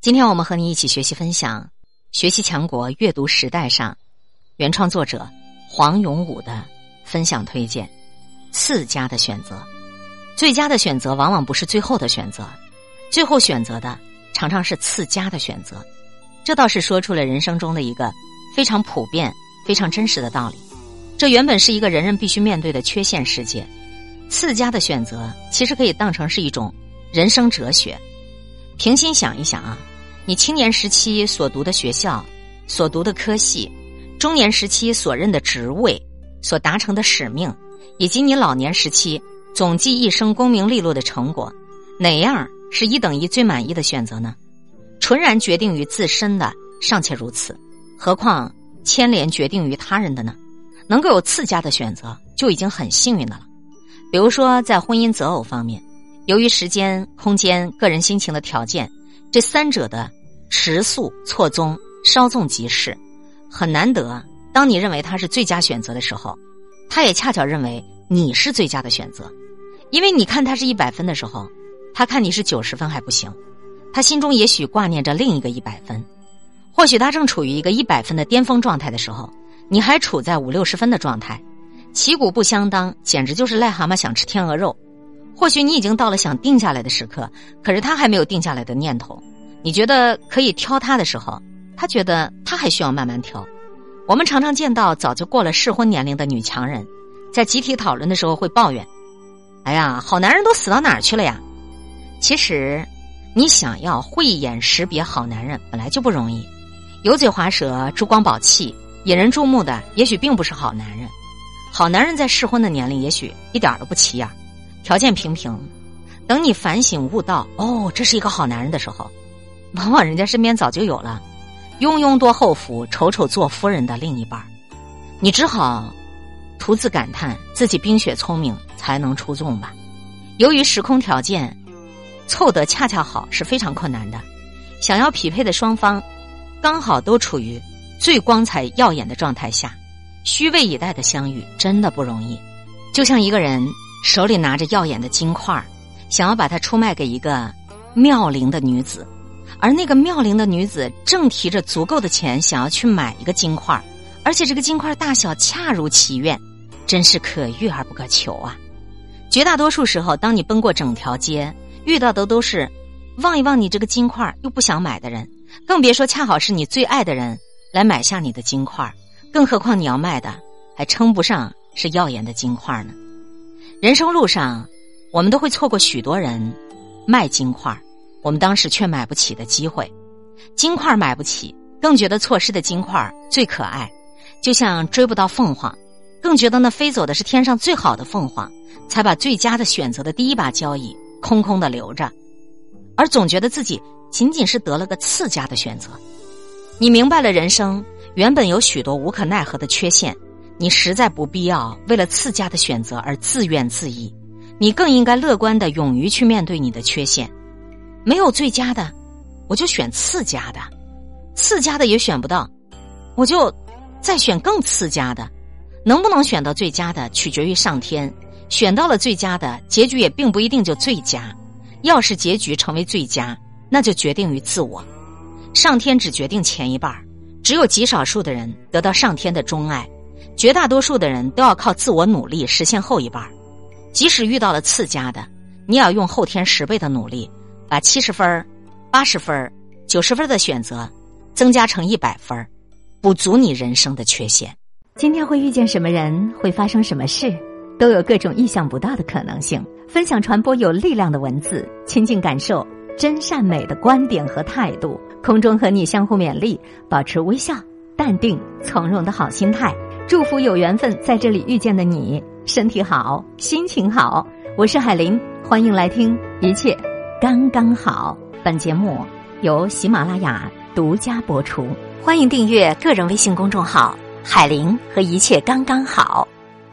今天我们和你一起学习分享《学习强国阅读时代》上原创作者黄永武的分享推荐：次佳的选择，最佳的选择往往不是最后的选择，最后选择的常常是次佳的选择。这倒是说出了人生中的一个非常普遍、非常真实的道理。这原本是一个人人必须面对的缺陷世界，次佳的选择其实可以当成是一种人生哲学。平心想一想啊。你青年时期所读的学校、所读的科系，中年时期所任的职位、所达成的使命，以及你老年时期总计一生功名利禄的成果，哪样是一等一最满意的选择呢？纯然决定于自身的尚且如此，何况牵连决定于他人的呢？能够有次佳的选择，就已经很幸运的了。比如说，在婚姻择偶方面，由于时间、空间、个人心情的条件，这三者的。迟速错综，稍纵即逝，很难得。当你认为他是最佳选择的时候，他也恰巧认为你是最佳的选择。因为你看他是一百分的时候，他看你是九十分还不行，他心中也许挂念着另一个一百分。或许他正处于一个一百分的巅峰状态的时候，你还处在五六十分的状态，旗鼓不相当，简直就是癞蛤蟆想吃天鹅肉。或许你已经到了想定下来的时刻，可是他还没有定下来的念头。你觉得可以挑他的时候，他觉得他还需要慢慢挑。我们常常见到早就过了适婚年龄的女强人，在集体讨论的时候会抱怨：“哎呀，好男人都死到哪儿去了呀？”其实，你想要慧眼识别好男人本来就不容易。油嘴滑舌、珠光宝气、引人注目的，也许并不是好男人。好男人在适婚的年龄，也许一点都不起眼，条件平平。等你反省悟道，哦，这是一个好男人的时候。往往人家身边早就有了庸庸多后福，丑丑做夫人的另一半你只好徒自感叹自己冰雪聪明才能出众吧。由于时空条件凑得恰恰好是非常困难的，想要匹配的双方刚好都处于最光彩耀眼的状态下，虚位以待的相遇真的不容易。就像一个人手里拿着耀眼的金块想要把它出卖给一个妙龄的女子。而那个妙龄的女子正提着足够的钱想要去买一个金块而且这个金块大小恰如其愿，真是可遇而不可求啊！绝大多数时候，当你奔过整条街，遇到的都是望一望你这个金块又不想买的人，更别说恰好是你最爱的人来买下你的金块更何况你要卖的还称不上是耀眼的金块呢。人生路上，我们都会错过许多人卖金块我们当时却买不起的机会，金块买不起，更觉得错失的金块最可爱，就像追不到凤凰，更觉得那飞走的是天上最好的凤凰，才把最佳的选择的第一把交椅空空的留着，而总觉得自己仅仅是得了个次佳的选择。你明白了，人生原本有许多无可奈何的缺陷，你实在不必要为了次佳的选择而自怨自艾，你更应该乐观的勇于去面对你的缺陷。没有最佳的，我就选次佳的；次佳的也选不到，我就再选更次佳的。能不能选到最佳的，取决于上天。选到了最佳的，结局也并不一定就最佳。要是结局成为最佳，那就决定于自我。上天只决定前一半只有极少数的人得到上天的钟爱，绝大多数的人都要靠自我努力实现后一半即使遇到了次佳的，你也要用后天十倍的努力。把七十分、八十分、九十分的选择增加成一百分，补足你人生的缺陷。今天会遇见什么人，会发生什么事，都有各种意想不到的可能性。分享传播有力量的文字，亲近感受真善美的观点和态度。空中和你相互勉励，保持微笑、淡定、从容的好心态。祝福有缘分在这里遇见的你，身体好，心情好。我是海林，欢迎来听一切。刚刚好，本节目由喜马拉雅独家播出，欢迎订阅个人微信公众号“海玲”和一切刚刚好。